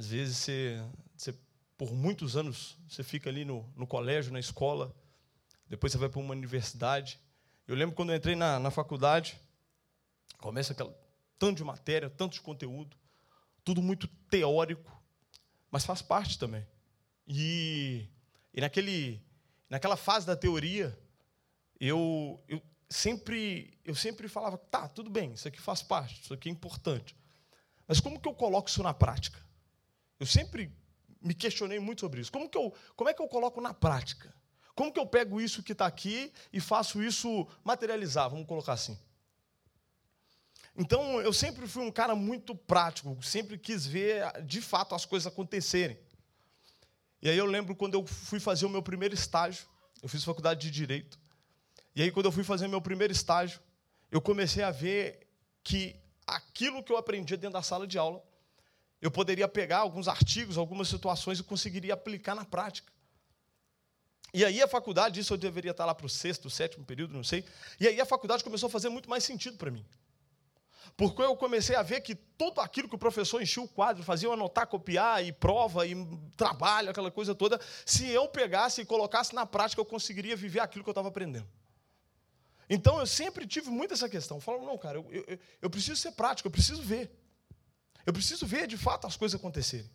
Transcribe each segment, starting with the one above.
Às vezes você, você por muitos anos, você fica ali no, no colégio, na escola, depois você vai para uma universidade. Eu lembro quando eu entrei na, na faculdade, começa aquela tanto de matéria, tanto de conteúdo, tudo muito teórico, mas faz parte também. E, e naquele, naquela fase da teoria, eu, eu, sempre, eu sempre falava, tá, tudo bem, isso aqui faz parte, isso aqui é importante. Mas como que eu coloco isso na prática? Eu sempre me questionei muito sobre isso. Como, que eu, como é que eu coloco na prática? Como que eu pego isso que está aqui e faço isso materializar, vamos colocar assim? Então, eu sempre fui um cara muito prático, sempre quis ver, de fato, as coisas acontecerem. E aí eu lembro quando eu fui fazer o meu primeiro estágio, eu fiz faculdade de Direito, e aí quando eu fui fazer meu primeiro estágio, eu comecei a ver que aquilo que eu aprendia dentro da sala de aula eu poderia pegar alguns artigos, algumas situações e conseguiria aplicar na prática. E aí a faculdade, isso eu deveria estar lá para o sexto, sétimo período, não sei. E aí a faculdade começou a fazer muito mais sentido para mim. Porque eu comecei a ver que tudo aquilo que o professor enchia o quadro, fazia eu anotar, copiar, e prova, e trabalho, aquela coisa toda, se eu pegasse e colocasse na prática, eu conseguiria viver aquilo que eu estava aprendendo. Então eu sempre tive muito essa questão. Eu falo, não, cara, eu, eu, eu preciso ser prático, eu preciso ver. Eu preciso ver de fato as coisas acontecerem.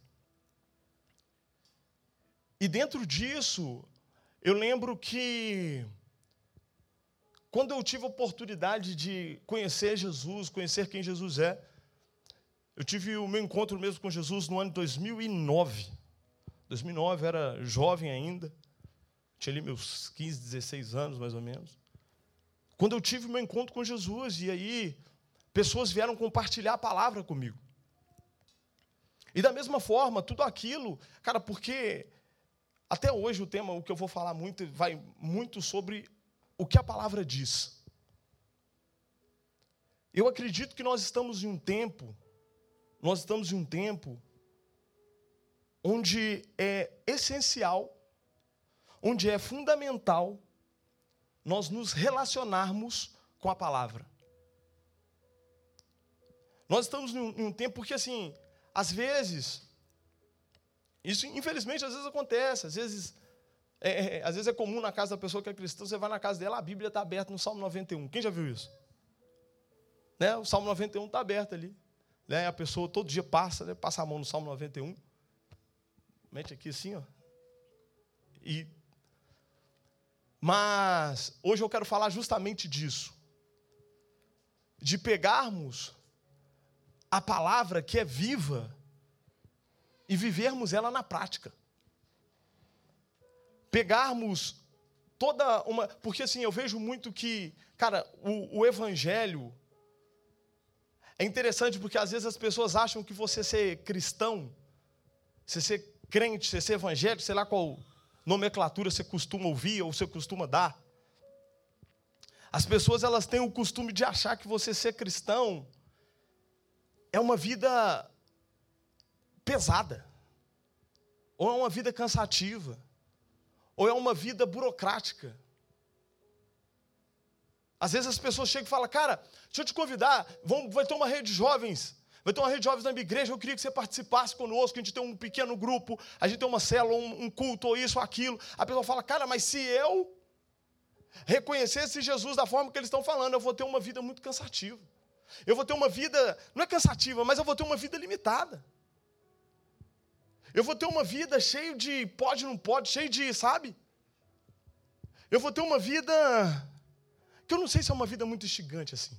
E dentro disso, eu lembro que quando eu tive a oportunidade de conhecer Jesus, conhecer quem Jesus é, eu tive o meu encontro mesmo com Jesus no ano de 2009. 2009 eu era jovem ainda, tinha ali meus 15, 16 anos mais ou menos. Quando eu tive o meu encontro com Jesus, e aí pessoas vieram compartilhar a palavra comigo. E da mesma forma, tudo aquilo, cara, porque até hoje o tema, o que eu vou falar muito, vai muito sobre o que a palavra diz. Eu acredito que nós estamos em um tempo, nós estamos em um tempo onde é essencial, onde é fundamental nós nos relacionarmos com a palavra. Nós estamos em um, tempo porque assim, às vezes, isso infelizmente às vezes acontece, às vezes é, é, às vezes é comum na casa da pessoa que é cristã, você vai na casa dela, a Bíblia está aberta no Salmo 91. Quem já viu isso? Né? O Salmo 91 está aberto ali. Né? A pessoa todo dia passa, né? passa a mão no Salmo 91. Mete aqui assim, ó. E mas hoje eu quero falar justamente disso. De pegarmos a palavra que é viva e vivermos ela na prática. Pegarmos toda uma. Porque assim, eu vejo muito que, cara, o, o evangelho. É interessante porque às vezes as pessoas acham que você ser cristão, você ser crente, você ser evangélico, sei lá qual nomenclatura você costuma ouvir ou você costuma dar. As pessoas elas têm o costume de achar que você ser cristão é uma vida pesada, ou é uma vida cansativa, ou é uma vida burocrática. Às vezes as pessoas chegam e falam, cara, deixa eu te convidar, vamos, vai ter uma rede de jovens, vai ter uma rede de jovens na minha igreja, eu queria que você participasse conosco, a gente tem um pequeno grupo, a gente tem uma célula, um, um culto, ou isso, ou aquilo. A pessoa fala, cara, mas se eu reconhecesse Jesus da forma que eles estão falando, eu vou ter uma vida muito cansativa. Eu vou ter uma vida, não é cansativa, mas eu vou ter uma vida limitada. Eu vou ter uma vida cheia de pode, não pode, cheia de, sabe? Eu vou ter uma vida que eu não sei se é uma vida muito instigante assim.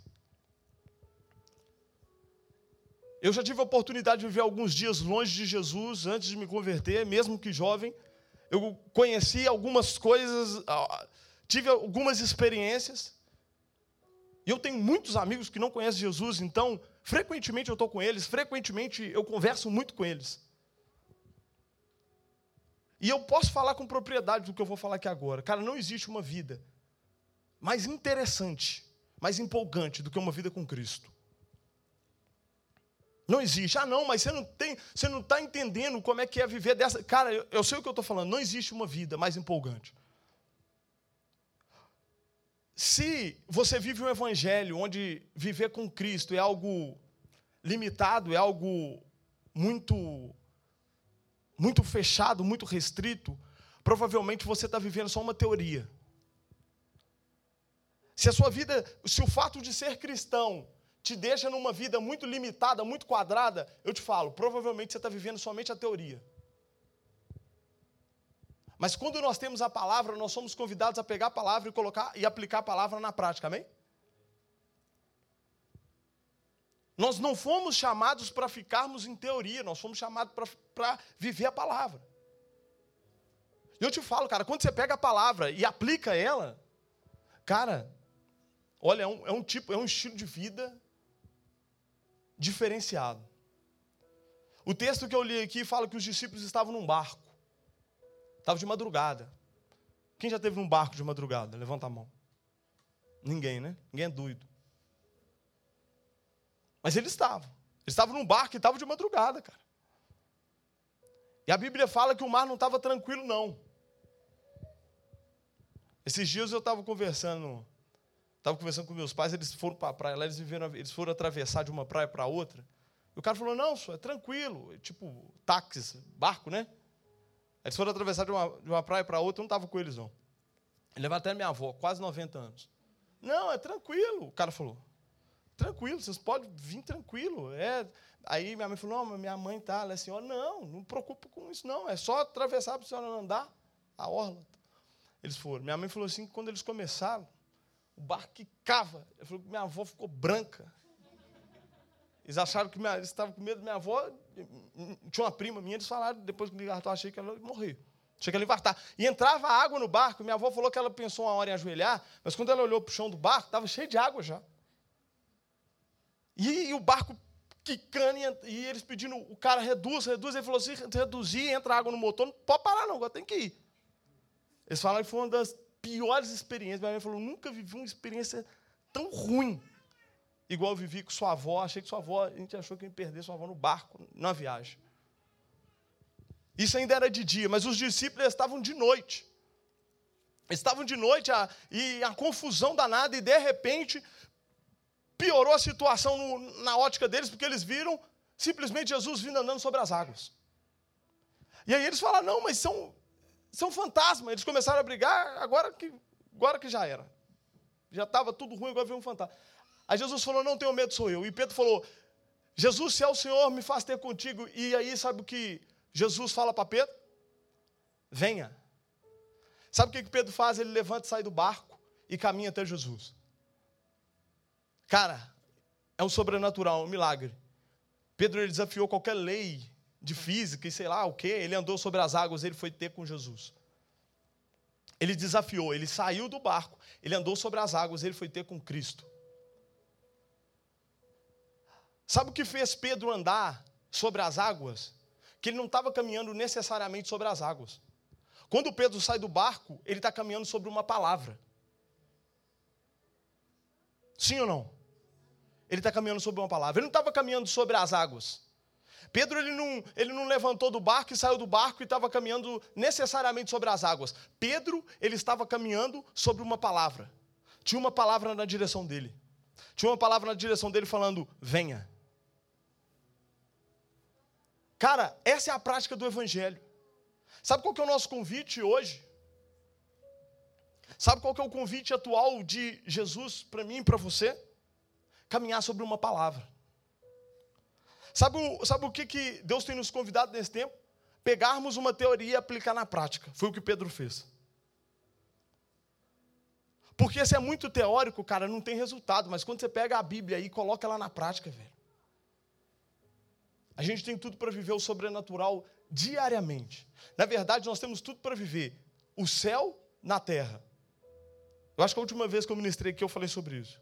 Eu já tive a oportunidade de viver alguns dias longe de Jesus antes de me converter, mesmo que jovem. Eu conheci algumas coisas, ah, tive algumas experiências. E eu tenho muitos amigos que não conhecem Jesus, então, frequentemente eu estou com eles, frequentemente eu converso muito com eles. E eu posso falar com propriedade do que eu vou falar aqui agora. Cara, não existe uma vida mais interessante, mais empolgante do que uma vida com Cristo. Não existe. Ah, não, mas você não tem, você não está entendendo como é que é viver dessa. Cara, eu, eu sei o que eu estou falando. Não existe uma vida mais empolgante. Se você vive um evangelho onde viver com Cristo é algo limitado, é algo muito muito fechado, muito restrito, provavelmente você está vivendo só uma teoria. Se a sua vida, se o fato de ser cristão te deixa numa vida muito limitada, muito quadrada, eu te falo, provavelmente você está vivendo somente a teoria. Mas quando nós temos a palavra, nós somos convidados a pegar a palavra e colocar e aplicar a palavra na prática, amém? Nós não fomos chamados para ficarmos em teoria, nós fomos chamados para viver a palavra. E eu te falo, cara, quando você pega a palavra e aplica ela, cara, olha, é um, é um tipo, é um estilo de vida diferenciado. O texto que eu li aqui fala que os discípulos estavam num barco. Estavam de madrugada. Quem já teve num barco de madrugada? Levanta a mão. Ninguém, né? Ninguém é doido. Mas eles estavam. Eles estavam num barco e estavam de madrugada, cara. E a Bíblia fala que o mar não estava tranquilo, não. Esses dias eu estava conversando Estava conversando com meus pais, eles foram para a praia, lá eles, viveram, eles foram atravessar de uma praia para outra. E o cara falou: Não, senhor, é tranquilo. Tipo táxi, barco, né? Eles foram atravessar de uma, de uma praia para outra, eu não estava com eles, não. Ele levou até minha avó, quase 90 anos. Não, é tranquilo. O cara falou: Tranquilo, vocês podem vir tranquilo. É. Aí minha mãe falou: Não, minha mãe tá. Ela é senhora, não, não preocupa com isso, não. É só atravessar para a senhora andar a orla. Eles foram. Minha mãe falou assim: quando eles começaram, o barco quicava. Eu falei, minha avó ficou branca. Eles acharam que minha, eles estavam com medo da minha avó. Tinha uma prima minha, eles falaram, depois que me infartou, achei que ela ia morrer. Achei que ela ia infartar. E entrava água no barco. Minha avó falou que ela pensou uma hora em ajoelhar, mas quando ela olhou para o chão do barco, estava cheio de água já. E, e o barco quicando, e, e eles pedindo, o cara reduz, reduz. Ele falou assim: reduzir, entra água no motor, não pode parar, não, agora tem que ir. Eles falaram que foi uma das piores experiências. Minha mãe falou: nunca vivi uma experiência tão ruim. Igual eu vivi com sua avó. Achei que sua avó, a gente achou que ia perder sua avó no barco, na viagem. Isso ainda era de dia, mas os discípulos estavam de noite. Estavam de noite a, e a confusão danada, e de repente piorou a situação no, na ótica deles, porque eles viram simplesmente Jesus vindo andando sobre as águas. E aí eles falaram: não, mas são são fantasmas. Eles começaram a brigar, agora que, agora que já era. Já estava tudo ruim, agora veio um fantasma. Aí Jesus falou: Não tenho medo, sou eu. E Pedro falou: Jesus, se é o Senhor, me faz ter contigo. E aí, sabe o que Jesus fala para Pedro? Venha. Sabe o que Pedro faz? Ele levanta e sai do barco e caminha até Jesus. Cara, é um sobrenatural, um milagre. Pedro ele desafiou qualquer lei de física e sei lá o que, ele andou sobre as águas, ele foi ter com Jesus. Ele desafiou, ele saiu do barco, ele andou sobre as águas, ele foi ter com Cristo. Sabe o que fez Pedro andar sobre as águas? Que ele não estava caminhando necessariamente sobre as águas. Quando Pedro sai do barco, ele está caminhando sobre uma palavra. Sim ou não? Ele está caminhando sobre uma palavra. Ele não estava caminhando sobre as águas. Pedro ele não, ele não levantou do barco e saiu do barco e estava caminhando necessariamente sobre as águas. Pedro ele estava caminhando sobre uma palavra. Tinha uma palavra na direção dele. Tinha uma palavra na direção dele falando: venha. Cara, essa é a prática do Evangelho. Sabe qual que é o nosso convite hoje? Sabe qual que é o convite atual de Jesus para mim e para você? Caminhar sobre uma palavra. Sabe, sabe o que, que Deus tem nos convidado nesse tempo? Pegarmos uma teoria e aplicar na prática. Foi o que Pedro fez. Porque se é muito teórico, cara, não tem resultado. Mas quando você pega a Bíblia e coloca ela na prática, velho. A gente tem tudo para viver o sobrenatural diariamente. Na verdade, nós temos tudo para viver o céu na terra. Eu acho que a última vez que eu ministrei aqui eu falei sobre isso.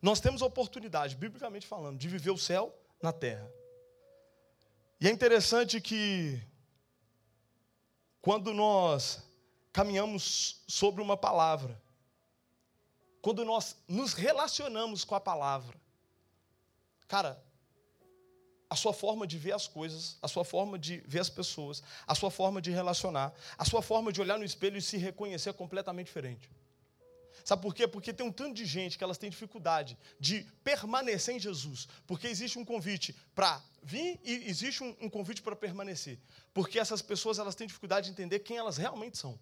Nós temos a oportunidade, biblicamente falando, de viver o céu na terra. E é interessante que, quando nós caminhamos sobre uma palavra, quando nós nos relacionamos com a palavra, cara, a sua forma de ver as coisas, a sua forma de ver as pessoas, a sua forma de relacionar, a sua forma de olhar no espelho e se reconhecer é completamente diferente. Sabe por quê? Porque tem um tanto de gente que elas têm dificuldade de permanecer em Jesus. Porque existe um convite para vir e existe um, um convite para permanecer. Porque essas pessoas elas têm dificuldade de entender quem elas realmente são.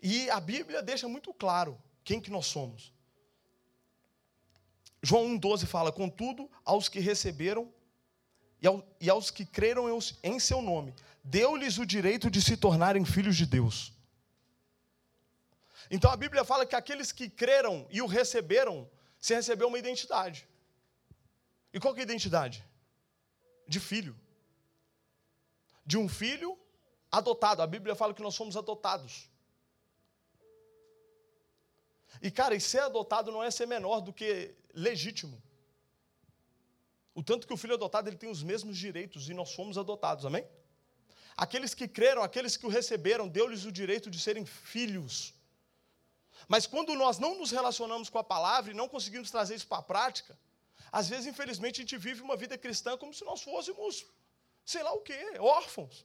E a Bíblia deixa muito claro quem que nós somos. João 1,12 fala: Contudo, aos que receberam e aos que creram em seu nome, deu-lhes o direito de se tornarem filhos de Deus. Então a Bíblia fala que aqueles que creram e o receberam, se recebeu uma identidade. E qual que é a identidade? De filho. De um filho adotado. A Bíblia fala que nós somos adotados. E cara, e ser adotado não é ser menor do que legítimo. O tanto que o filho adotado ele tem os mesmos direitos e nós somos adotados, amém? Aqueles que creram, aqueles que o receberam, deu-lhes o direito de serem filhos. Mas quando nós não nos relacionamos com a palavra e não conseguimos trazer isso para a prática, às vezes, infelizmente, a gente vive uma vida cristã como se nós fôssemos, sei lá o quê, órfãos.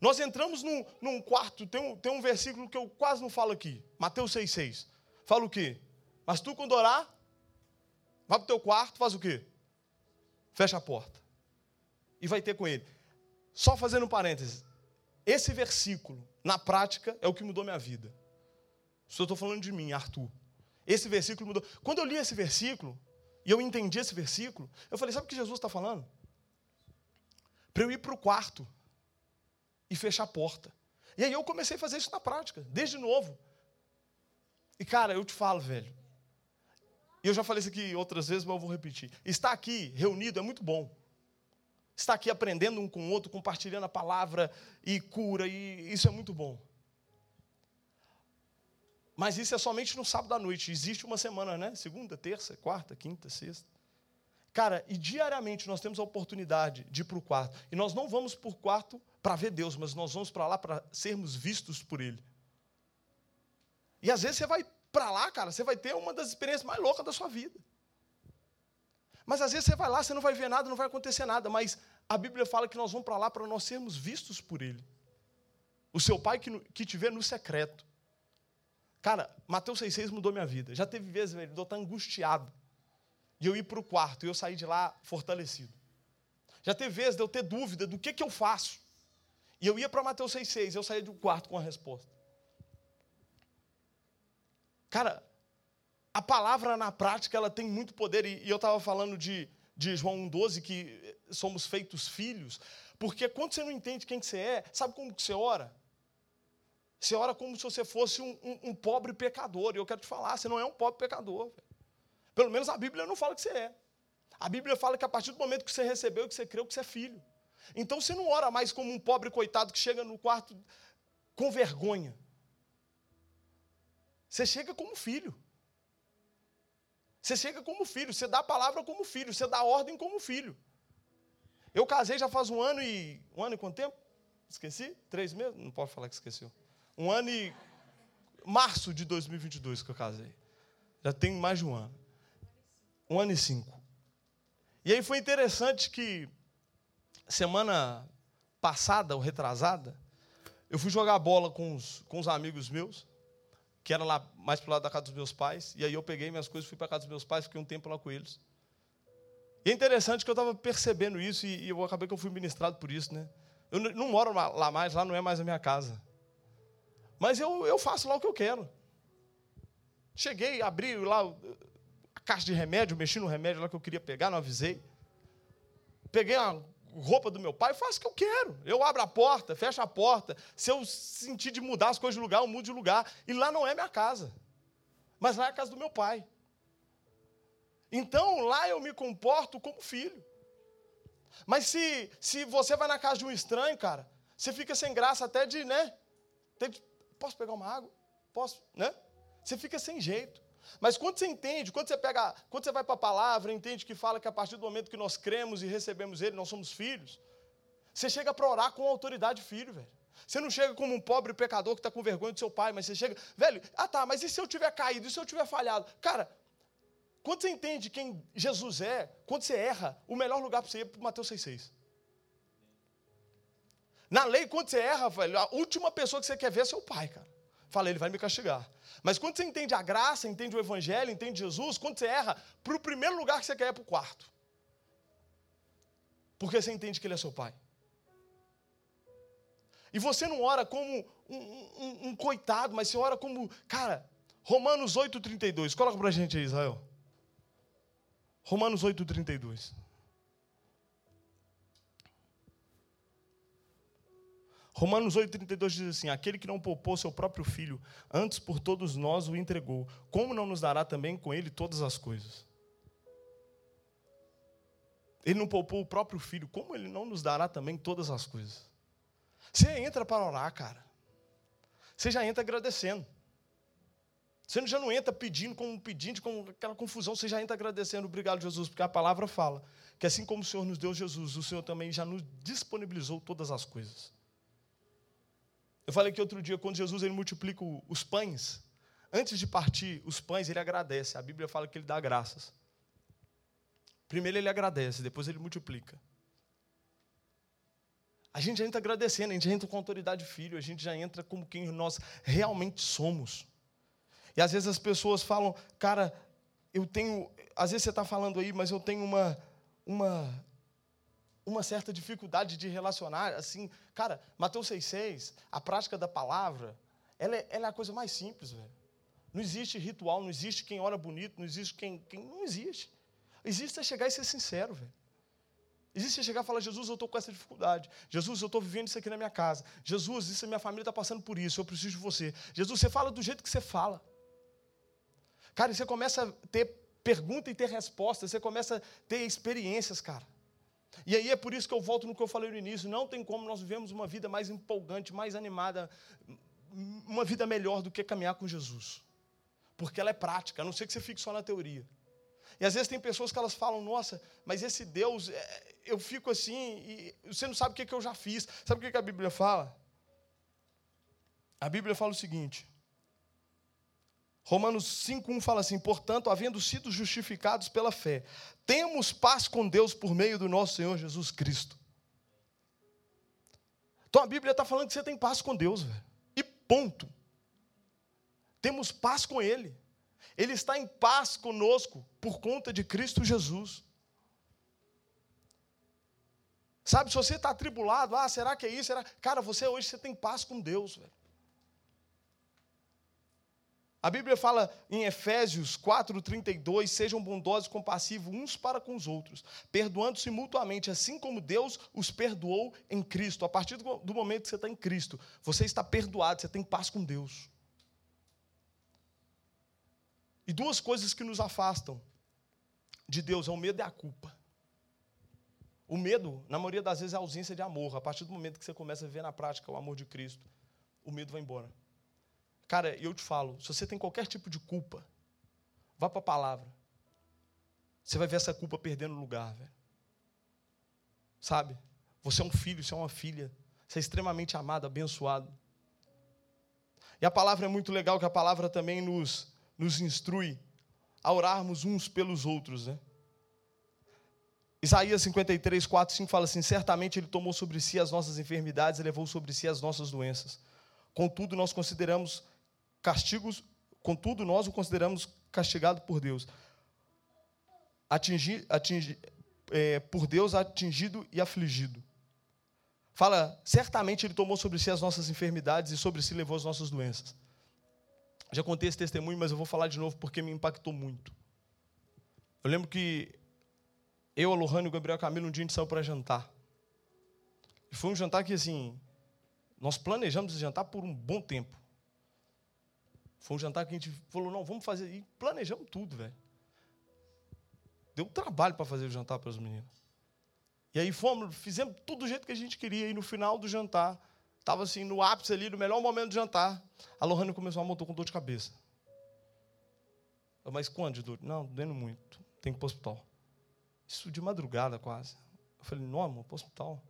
Nós entramos num, num quarto, tem um, tem um versículo que eu quase não falo aqui, Mateus 6,6. Fala o quê? Mas tu, quando orar, vai para o teu quarto, faz o quê? Fecha a porta. E vai ter com ele. Só fazendo um parênteses. Esse versículo, na prática, é o que mudou minha vida. Só estou falando de mim, Arthur. Esse versículo mudou. Quando eu li esse versículo, e eu entendi esse versículo, eu falei: sabe o que Jesus está falando? Para eu ir para o quarto e fechar a porta. E aí eu comecei a fazer isso na prática, desde novo. E cara, eu te falo, velho. E eu já falei isso aqui outras vezes, mas eu vou repetir. Estar aqui reunido é muito bom. Estar aqui aprendendo um com o outro, compartilhando a palavra e cura, e isso é muito bom. Mas isso é somente no sábado à noite. Existe uma semana, né? Segunda, terça, quarta, quinta, sexta. Cara, e diariamente nós temos a oportunidade de ir para o quarto. E nós não vamos para o quarto para ver Deus, mas nós vamos para lá para sermos vistos por Ele. E às vezes você vai para lá, cara, você vai ter uma das experiências mais loucas da sua vida. Mas às vezes você vai lá, você não vai ver nada, não vai acontecer nada. Mas a Bíblia fala que nós vamos para lá para nós sermos vistos por Ele. O seu Pai que, que te vê no secreto. Cara, Mateus 6,6 mudou minha vida. Já teve vezes, velho, eu estar angustiado. E eu ir para o quarto e eu sair de lá fortalecido. Já teve vezes de eu ter dúvida do que, que eu faço. E eu ia para Mateus 6,6 e eu saía do quarto com a resposta. Cara, a palavra na prática ela tem muito poder. E, eu estava falando de, de João 1,12 que somos feitos filhos. Porque quando você não entende quem que você é, sabe como que você ora? Você ora como se você fosse um, um, um pobre pecador. E eu quero te falar, você não é um pobre pecador. Pelo menos a Bíblia não fala que você é. A Bíblia fala que a partir do momento que você recebeu, que você creu, que você é filho. Então você não ora mais como um pobre coitado que chega no quarto com vergonha. Você chega como filho. Você chega como filho, você dá a palavra como filho, você dá a ordem como filho. Eu casei já faz um ano e. Um ano e quanto tempo? Esqueci? Três meses? Não pode falar que esqueceu. Um ano e. Março de 2022 que eu casei. Já tem mais de um ano. Um ano e cinco. E aí foi interessante que semana passada ou retrasada, eu fui jogar bola com os, com os amigos meus, que era lá mais pro lado da casa dos meus pais, e aí eu peguei minhas coisas, fui para casa dos meus pais, fiquei um tempo lá com eles. E é interessante que eu estava percebendo isso, e, e eu acabei que eu fui ministrado por isso, né? Eu não moro lá mais, lá não é mais a minha casa. Mas eu, eu faço lá o que eu quero. Cheguei, abri lá a caixa de remédio, mexi no remédio lá que eu queria pegar, não avisei. Peguei a roupa do meu pai, faço o que eu quero. Eu abro a porta, fecho a porta. Se eu sentir de mudar as coisas de lugar, eu mudo de lugar. E lá não é minha casa. Mas lá é a casa do meu pai. Então lá eu me comporto como filho. Mas se, se você vai na casa de um estranho, cara, você fica sem graça até de, né? Posso pegar uma água? Posso, né? Você fica sem jeito. Mas quando você entende, quando você pega, quando você vai para a palavra, entende que fala que a partir do momento que nós cremos e recebemos Ele, nós somos filhos, você chega para orar com autoridade filho, velho. Você não chega como um pobre pecador que está com vergonha do seu pai, mas você chega, velho, ah tá, mas e se eu tiver caído, e se eu tiver falhado? Cara, quando você entende quem Jesus é, quando você erra, o melhor lugar para você ir é para Mateus 6,6. Na lei, quando você erra, velho, a última pessoa que você quer ver é seu pai, cara. Fala, ele vai me castigar. Mas quando você entende a graça, entende o evangelho, entende Jesus, quando você erra, para o primeiro lugar que você quer é para o quarto. Porque você entende que ele é seu pai. E você não ora como um, um, um coitado, mas você ora como, cara, Romanos 8,32. Coloca para a gente aí, Israel. Romanos 8,32. Romanos 8,32 diz assim: Aquele que não poupou seu próprio filho, antes por todos nós o entregou, como não nos dará também com ele todas as coisas? Ele não poupou o próprio filho, como ele não nos dará também todas as coisas? Você entra para orar, cara. Você já entra agradecendo. Você já não entra pedindo como pedindo, com aquela confusão, você já entra agradecendo, obrigado, Jesus, porque a palavra fala que assim como o Senhor nos deu Jesus, o Senhor também já nos disponibilizou todas as coisas. Eu falei que outro dia, quando Jesus ele multiplica os pães, antes de partir os pães, ele agradece. A Bíblia fala que ele dá graças. Primeiro ele agradece, depois ele multiplica. A gente já entra agradecendo, a gente já entra com autoridade de filho, a gente já entra como quem nós realmente somos. E às vezes as pessoas falam, cara, eu tenho. Às vezes você está falando aí, mas eu tenho uma, uma uma certa dificuldade de relacionar, assim, cara, Mateus 6,6, a prática da palavra, ela é, ela é a coisa mais simples, velho. Não existe ritual, não existe quem ora bonito, não existe quem. quem não existe. Existe você chegar e ser sincero, velho. Existe você chegar e falar, Jesus, eu estou com essa dificuldade. Jesus, eu estou vivendo isso aqui na minha casa. Jesus, isso a minha família está passando por isso, eu preciso de você. Jesus, você fala do jeito que você fala. Cara, você começa a ter pergunta e ter resposta, você começa a ter experiências, cara. E aí é por isso que eu volto no que eu falei no início: não tem como nós vivemos uma vida mais empolgante, mais animada, uma vida melhor do que caminhar com Jesus. Porque ela é prática, a não ser que você fique só na teoria. E às vezes tem pessoas que elas falam, nossa, mas esse Deus, é, eu fico assim, e você não sabe o que, eu já fiz. Sabe o que a Bíblia fala? A Bíblia fala o seguinte: Romanos 5,1 fala assim: portanto, havendo sido justificados pela fé, temos paz com Deus por meio do nosso Senhor Jesus Cristo. Então a Bíblia está falando que você tem paz com Deus. E ponto. Temos paz com Ele. Ele está em paz conosco por conta de Cristo Jesus. Sabe, se você está atribulado, ah, será que é isso? Será? Cara, você hoje você tem paz com Deus, velho. A Bíblia fala em Efésios 4:32, sejam bondosos e compassivos uns para com os outros, perdoando-se mutuamente, assim como Deus os perdoou em Cristo. A partir do momento que você está em Cristo, você está perdoado, você tem paz com Deus. E duas coisas que nos afastam de Deus é o medo e a culpa. O medo, na maioria das vezes, é a ausência de amor. A partir do momento que você começa a viver na prática o amor de Cristo, o medo vai embora. Cara, eu te falo, se você tem qualquer tipo de culpa, vá para a palavra. Você vai ver essa culpa perdendo lugar, velho. Sabe? Você é um filho, você é uma filha. Você é extremamente amado, abençoado. E a palavra é muito legal, que a palavra também nos, nos instrui a orarmos uns pelos outros, né? Isaías 53, 4, 5 fala assim: Certamente Ele tomou sobre si as nossas enfermidades e levou sobre si as nossas doenças. Contudo, nós consideramos castigos, contudo, nós o consideramos castigado por Deus. Atingi, atingi, é, por Deus atingido e afligido. Fala, certamente Ele tomou sobre si as nossas enfermidades e sobre si levou as nossas doenças. Já contei esse testemunho, mas eu vou falar de novo porque me impactou muito. Eu lembro que eu, a Lohane e o Gabriel Camilo, um dia a gente saiu para jantar. E foi um jantar que, assim, nós planejamos jantar por um bom tempo. Foi um jantar que a gente falou, não, vamos fazer. E planejamos tudo, velho. Deu trabalho para fazer o jantar para os meninos. E aí fomos, fizemos tudo do jeito que a gente queria. E no final do jantar, estava assim, no ápice ali, no melhor momento do jantar, a Lohane começou a montar com dor de cabeça. Eu, mas quando de dor? Não, doendo muito. Tem que ir para o hospital. Isso de madrugada quase. Eu falei, não, amor, para o hospital.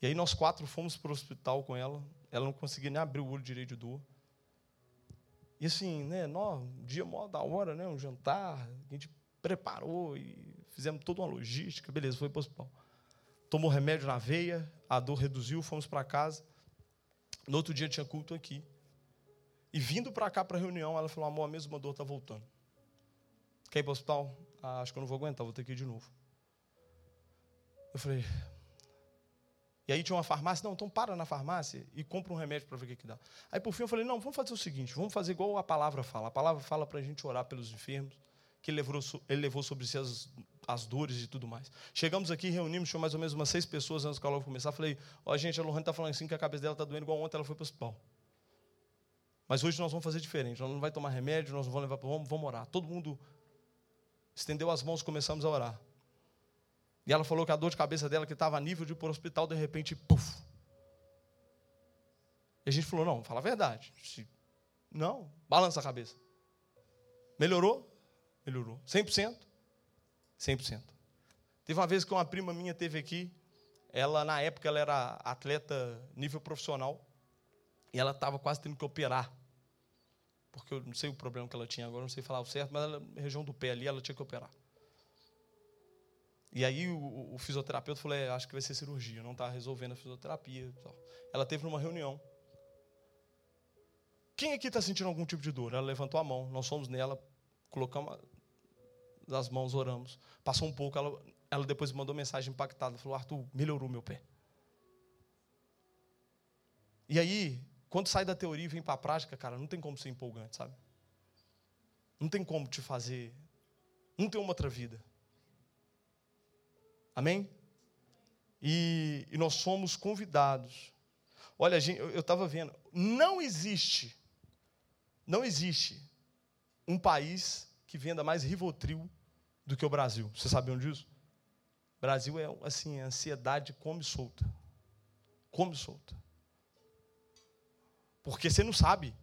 E aí nós quatro fomos para o hospital com ela. Ela não conseguia nem abrir o olho direito de dor. E assim, né, nós, um dia mó da hora, né, um jantar, a gente preparou e fizemos toda uma logística, beleza, foi para o hospital. Tomou remédio na veia, a dor reduziu, fomos para casa. No outro dia tinha culto aqui. E vindo para cá para a reunião, ela falou: amor, a mesma dor está voltando. Quer ir para o hospital? Ah, acho que eu não vou aguentar, vou ter que ir de novo. Eu falei. E aí tinha uma farmácia, não, então para na farmácia e compra um remédio para ver o que, que dá. Aí por fim eu falei, não, vamos fazer o seguinte, vamos fazer igual a palavra fala. A palavra fala para a gente orar pelos enfermos, que ele levou, ele levou sobre si as, as dores e tudo mais. Chegamos aqui, reunimos, tinha mais ou menos umas seis pessoas antes do calor começar. Falei, ó, oh, gente, a Lohane está falando assim que a cabeça dela está doendo igual ontem ela foi para o hospital. Mas hoje nós vamos fazer diferente. Nós não vai tomar remédio, nós não vamos levar vamos, vamos orar. Todo mundo estendeu as mãos, começamos a orar. E ela falou que a dor de cabeça dela, que estava a nível de ir para o hospital, de repente, puf. E a gente falou: não, fala a verdade. Não, balança a cabeça. Melhorou? Melhorou. 100%? 100%. Teve uma vez que uma prima minha teve aqui, ela, na época, ela era atleta nível profissional, e ela estava quase tendo que operar porque eu não sei o problema que ela tinha agora, não sei falar o certo, mas ela, região do pé ali, ela tinha que operar. E aí o, o fisioterapeuta falou, é, acho que vai ser cirurgia, não está resolvendo a fisioterapia. Ela teve numa reunião. Quem aqui está sentindo algum tipo de dor? Ela levantou a mão, nós fomos nela, colocamos as mãos, oramos. Passou um pouco, ela, ela depois mandou mensagem impactada, falou, Arthur, melhorou meu pé. E aí, quando sai da teoria e vem para a prática, cara, não tem como ser empolgante, sabe? Não tem como te fazer. Não tem uma outra vida. Amém? E, e nós somos convidados. Olha, gente, eu estava vendo. Não existe, não existe um país que venda mais Rivotril do que o Brasil. Vocês sabiam disso? Brasil é assim, ansiedade come solta. Come solta. Porque você não sabe.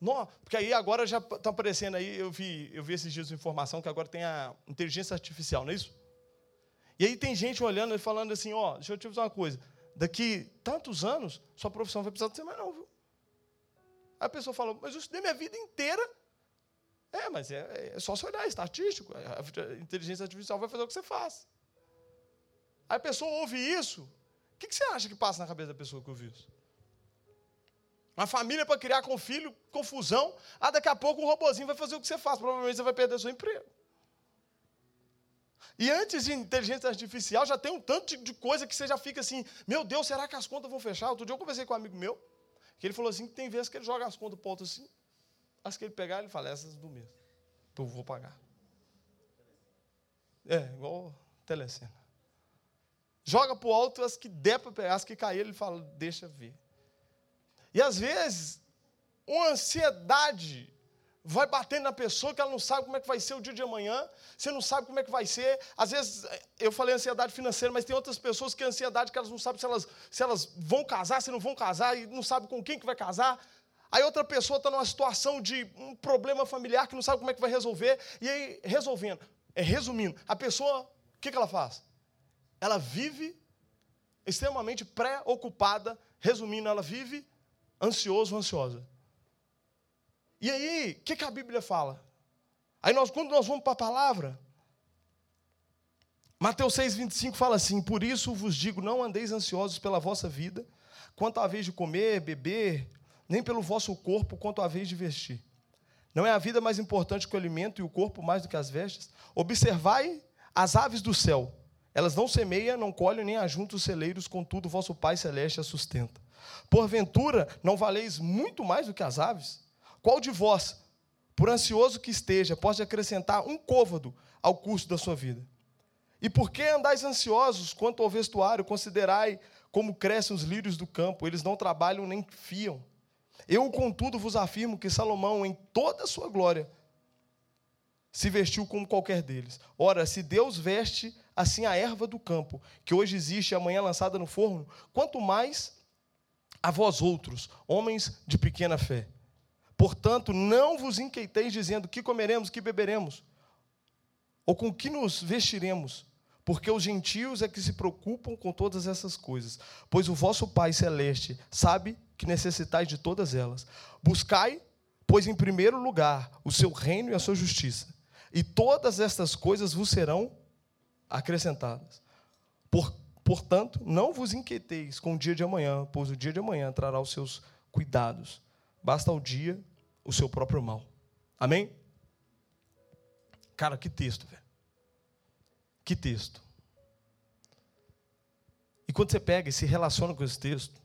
Não, porque aí agora já está aparecendo aí, eu vi, eu vi esses dias de informação que agora tem a inteligência artificial, não é isso? E aí tem gente olhando e falando assim, ó, deixa eu te dizer uma coisa, daqui tantos anos, sua profissão vai precisar de ser mais não, viu? Aí a pessoa fala, mas eu estudei minha vida inteira. É, mas é, é só se olhar, é estatístico. A inteligência artificial vai fazer o que você faz. Aí a pessoa ouve isso, o que, você acha que passa na cabeça da pessoa que ouve isso? Uma família para criar com filho, confusão. Ah, daqui a pouco um robozinho vai fazer o que você faz. Provavelmente você vai perder seu emprego. E antes de inteligência artificial, já tem um tanto de coisa que você já fica assim: meu Deus, será que as contas vão fechar? Outro dia eu conversei com um amigo meu, que ele falou assim: que tem vezes que ele joga as contas para assim, as que ele pegar, ele fala: essas do mês. Eu vou pagar. É, igual telecena. Joga para o alto as que der para pegar, as que cair, ele fala: deixa ver. E às vezes, uma ansiedade vai batendo na pessoa que ela não sabe como é que vai ser o dia de amanhã, você não sabe como é que vai ser. Às vezes, eu falei ansiedade financeira, mas tem outras pessoas que é ansiedade que elas não sabem se elas, se elas vão casar, se não vão casar, e não sabe com quem que vai casar. Aí outra pessoa está numa situação de um problema familiar que não sabe como é que vai resolver. E aí, resolvendo, é, resumindo, a pessoa, o que, que ela faz? Ela vive extremamente preocupada, resumindo, ela vive ansioso ansiosa. E aí, o que, que a Bíblia fala? Aí nós, quando nós vamos para a palavra, Mateus 6, 25 fala assim: Por isso vos digo, não andeis ansiosos pela vossa vida, quanto à vez de comer, beber, nem pelo vosso corpo, quanto à vez de vestir. Não é a vida mais importante que o alimento e o corpo mais do que as vestes? Observai as aves do céu. Elas não semeiam, não colhem, nem ajuntam os celeiros, contudo, vosso Pai Celeste as sustenta. Porventura, não valeis muito mais do que as aves? Qual de vós, por ansioso que esteja, pode acrescentar um côvado ao curso da sua vida? E por que andais ansiosos quanto ao vestuário? Considerai como crescem os lírios do campo, eles não trabalham nem fiam. Eu, contudo, vos afirmo que Salomão, em toda a sua glória, se vestiu como qualquer deles. Ora, se Deus veste assim a erva do campo, que hoje existe e amanhã lançada no forno, quanto mais a vós outros, homens de pequena fé. Portanto, não vos inquieteis dizendo que comeremos, que beberemos, ou com que nos vestiremos, porque os gentios é que se preocupam com todas essas coisas, pois o vosso Pai celeste sabe que necessitais de todas elas. Buscai, pois em primeiro lugar, o seu reino e a sua justiça, e todas estas coisas vos serão acrescentadas. Por, Portanto, não vos inquieteis com o dia de amanhã, pois o dia de amanhã trará os seus cuidados. basta ao dia o seu próprio mal. Amém? Cara, que texto, velho. Que texto. E quando você pega e se relaciona com esse texto,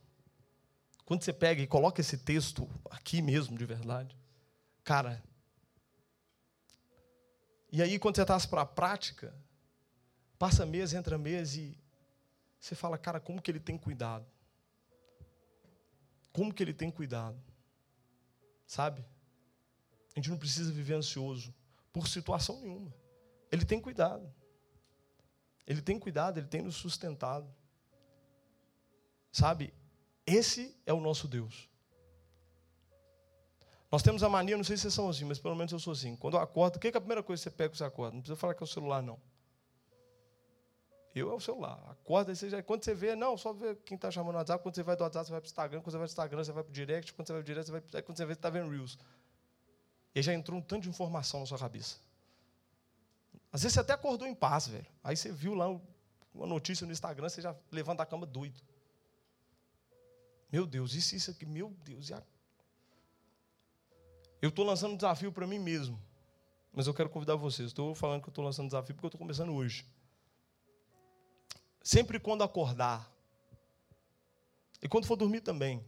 quando você pega e coloca esse texto aqui mesmo, de verdade, cara. E aí, quando você traz para a prática, passa mês, entra mês e você fala, cara, como que ele tem cuidado? Como que ele tem cuidado? Sabe? A gente não precisa viver ansioso por situação nenhuma. Ele tem cuidado. Ele tem cuidado, ele tem nos sustentado. Sabe? Esse é o nosso Deus. Nós temos a mania, não sei se vocês são assim, mas pelo menos eu sou assim. Quando eu acordo, o que é a primeira coisa que você pega quando você acorda? Não precisa falar que é o celular, não. Eu é o celular. Acorda, e você quando você vê, não, só vê quem está chamando no WhatsApp. Quando você vai do WhatsApp, você vai para o Instagram. Quando você vai para o Instagram, você vai para o direct. Quando você vai para o direct, você vai, aí quando você vê, você está vendo Reels. E já entrou um tanto de informação na sua cabeça. Às vezes você até acordou em paz, velho. Aí você viu lá uma notícia no Instagram, você já levanta a cama doido. Meu Deus, isso, isso aqui, meu Deus. Eu estou lançando um desafio para mim mesmo. Mas eu quero convidar vocês. Estou falando que estou lançando um desafio porque eu estou começando hoje. Sempre quando acordar, e quando for dormir também,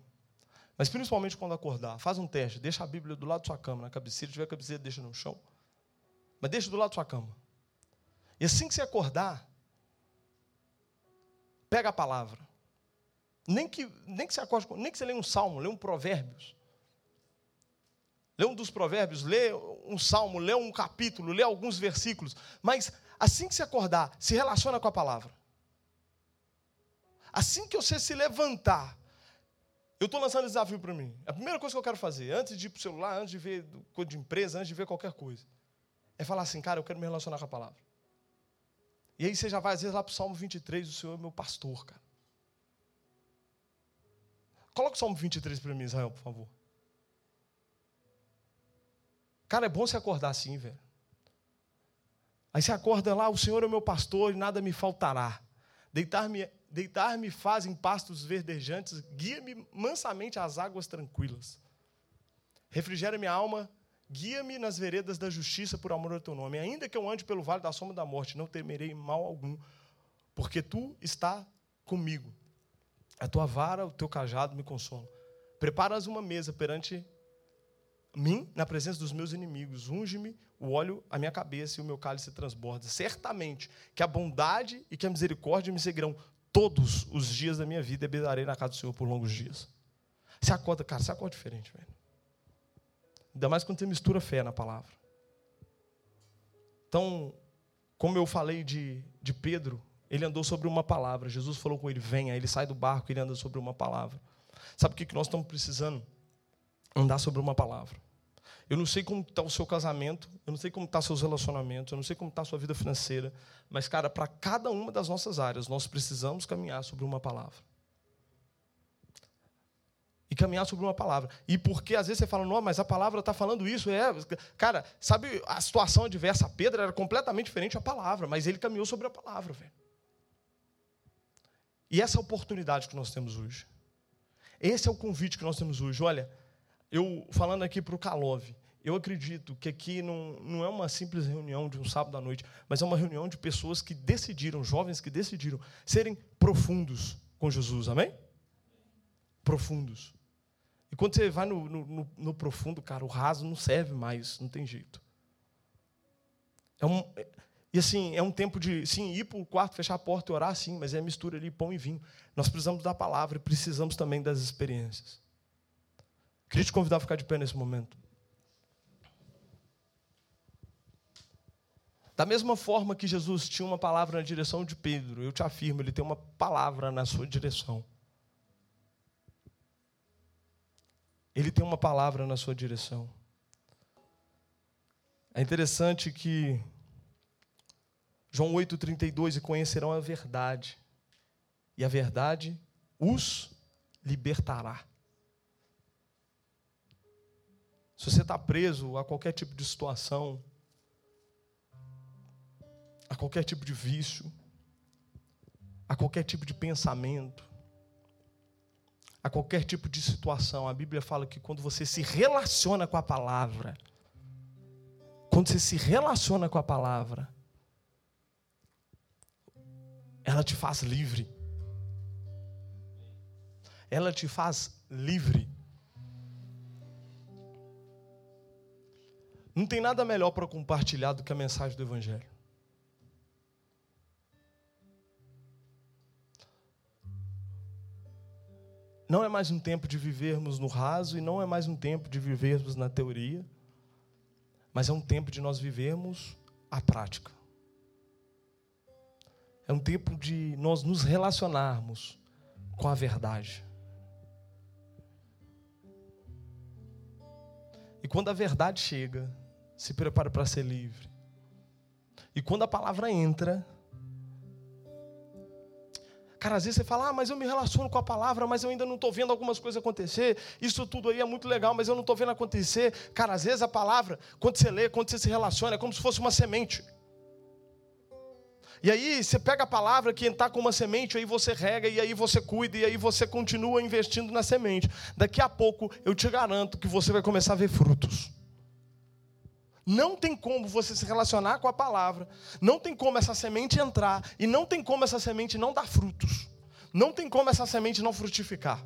mas principalmente quando acordar, faz um teste, deixa a Bíblia do lado da sua cama, na cabeceira, se tiver cabeceira, deixa no chão. Mas deixa do lado da sua cama. E assim que você acordar, pega a palavra. Nem que, nem que você acorde, nem que você leia um salmo, lê um provérbios. Lê um dos provérbios, lê um salmo, lê um capítulo, lê alguns versículos. Mas assim que você acordar, se relaciona com a palavra. Assim que você se levantar, eu estou lançando esse desafio para mim. A primeira coisa que eu quero fazer, antes de ir para o celular, antes de ver coisa de empresa, antes de ver qualquer coisa, é falar assim, cara, eu quero me relacionar com a palavra. E aí você já vai, às vezes, lá para o Salmo 23, o Senhor é meu pastor, cara. Coloca o Salmo 23 para mim, Israel, por favor. Cara, é bom você acordar assim, velho. Aí você acorda lá, o Senhor é meu pastor e nada me faltará. Deitar-me Deitar-me faz em pastos verdejantes, guia-me mansamente às águas tranquilas. Refrigera minha alma, guia-me nas veredas da justiça por amor ao teu nome. Ainda que eu ande pelo vale da sombra da morte, não temerei mal algum, porque tu está comigo. A tua vara, o teu cajado me consolam. Preparas uma mesa perante mim na presença dos meus inimigos. Unge-me o óleo à minha cabeça e o meu cálice transborda. Certamente que a bondade e que a misericórdia me seguirão todos os dias da minha vida beberei na casa do Senhor por longos dias. Você acorda, cara, você acorda diferente, velho. Ainda mais quando você mistura fé na palavra. Então, como eu falei de, de Pedro, ele andou sobre uma palavra. Jesus falou com ele: venha. Ele sai do barco, ele anda sobre uma palavra. Sabe o que nós estamos precisando? Andar sobre uma palavra. Eu não sei como está o seu casamento, eu não sei como está seus relacionamentos, eu não sei como está a sua vida financeira, mas, cara, para cada uma das nossas áreas, nós precisamos caminhar sobre uma palavra. E caminhar sobre uma palavra. E porque às vezes você fala, não, mas a palavra está falando isso. É, cara, sabe a situação adversa? Pedro era completamente diferente a palavra, mas ele caminhou sobre a palavra, velho. E essa é a oportunidade que nós temos hoje. Esse é o convite que nós temos hoje. Olha, eu falando aqui para o Calov, eu acredito que aqui não, não é uma simples reunião de um sábado à noite, mas é uma reunião de pessoas que decidiram, jovens que decidiram serem profundos com Jesus, amém? Profundos. E quando você vai no, no, no profundo, cara, o raso não serve mais, não tem jeito. É um, e assim, é um tempo de, sim, ir para o quarto, fechar a porta e orar, sim, mas é mistura ali pão e vinho. Nós precisamos da palavra e precisamos também das experiências. Queria te convidar a ficar de pé nesse momento. Da mesma forma que Jesus tinha uma palavra na direção de Pedro, eu te afirmo, ele tem uma palavra na sua direção. Ele tem uma palavra na sua direção. É interessante que João 8,32, e conhecerão a verdade, e a verdade os libertará. Se você está preso a qualquer tipo de situação, a qualquer tipo de vício, a qualquer tipo de pensamento, a qualquer tipo de situação. A Bíblia fala que quando você se relaciona com a palavra, quando você se relaciona com a palavra, ela te faz livre. Ela te faz livre. Não tem nada melhor para compartilhar do que a mensagem do Evangelho. Não é mais um tempo de vivermos no raso e não é mais um tempo de vivermos na teoria, mas é um tempo de nós vivermos a prática. É um tempo de nós nos relacionarmos com a verdade. E quando a verdade chega, se prepare para ser livre. E quando a palavra entra, Cara, às vezes você fala, ah, mas eu me relaciono com a palavra, mas eu ainda não estou vendo algumas coisas acontecer. Isso tudo aí é muito legal, mas eu não estou vendo acontecer. Cara, às vezes a palavra, quando você lê, quando você se relaciona, é como se fosse uma semente. E aí você pega a palavra que está com uma semente, aí você rega, e aí você cuida, e aí você continua investindo na semente. Daqui a pouco eu te garanto que você vai começar a ver frutos. Não tem como você se relacionar com a palavra, não tem como essa semente entrar, e não tem como essa semente não dar frutos, não tem como essa semente não frutificar.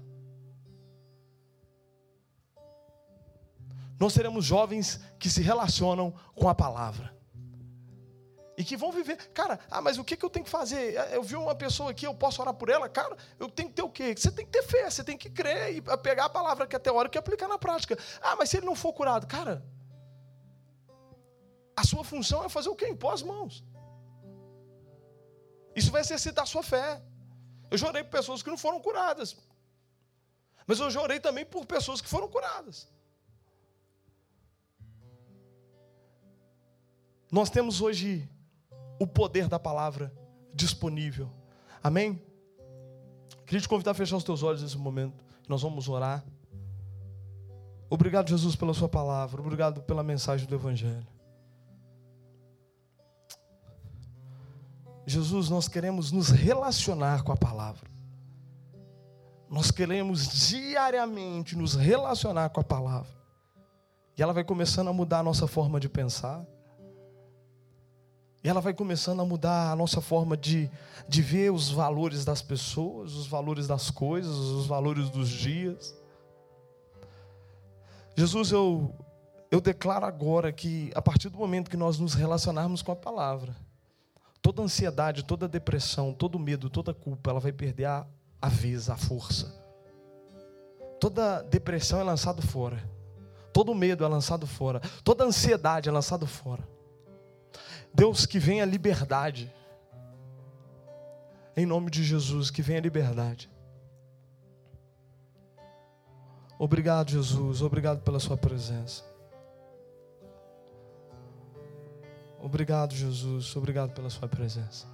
Nós seremos jovens que se relacionam com a palavra. E que vão viver. Cara, ah, mas o que, eu tenho que fazer? Eu vi uma pessoa aqui, eu posso orar por ela? Cara, eu tenho que ter o quê? Você tem que ter fé, você tem que crer e pegar a palavra que é teórica e aplicar na prática. Ah, mas se ele não for curado, cara, a sua função é fazer o quê? Impor as mãos. Isso vai exercitar a sua fé. Eu chorei por pessoas que não foram curadas. Mas eu chorei também por pessoas que foram curadas. Nós temos hoje o poder da palavra disponível. Amém? Queria te convidar a fechar os teus olhos nesse momento. Nós vamos orar. Obrigado, Jesus, pela Sua palavra. Obrigado pela mensagem do Evangelho. Jesus, nós queremos nos relacionar com a palavra. Nós queremos diariamente nos relacionar com a palavra. E ela vai começando a mudar a nossa forma de pensar. E ela vai começando a mudar a nossa forma de, de ver os valores das pessoas, os valores das coisas, os valores dos dias. Jesus, eu, eu declaro agora que a partir do momento que nós nos relacionarmos com a palavra, Toda ansiedade, toda depressão, todo medo, toda culpa, ela vai perder a, a vez, a força. Toda depressão é lançado fora. Todo medo é lançado fora. Toda ansiedade é lançado fora. Deus, que venha a liberdade. Em nome de Jesus, que venha a liberdade. Obrigado, Jesus. Obrigado pela Sua presença. Obrigado, Jesus. Obrigado pela Sua presença.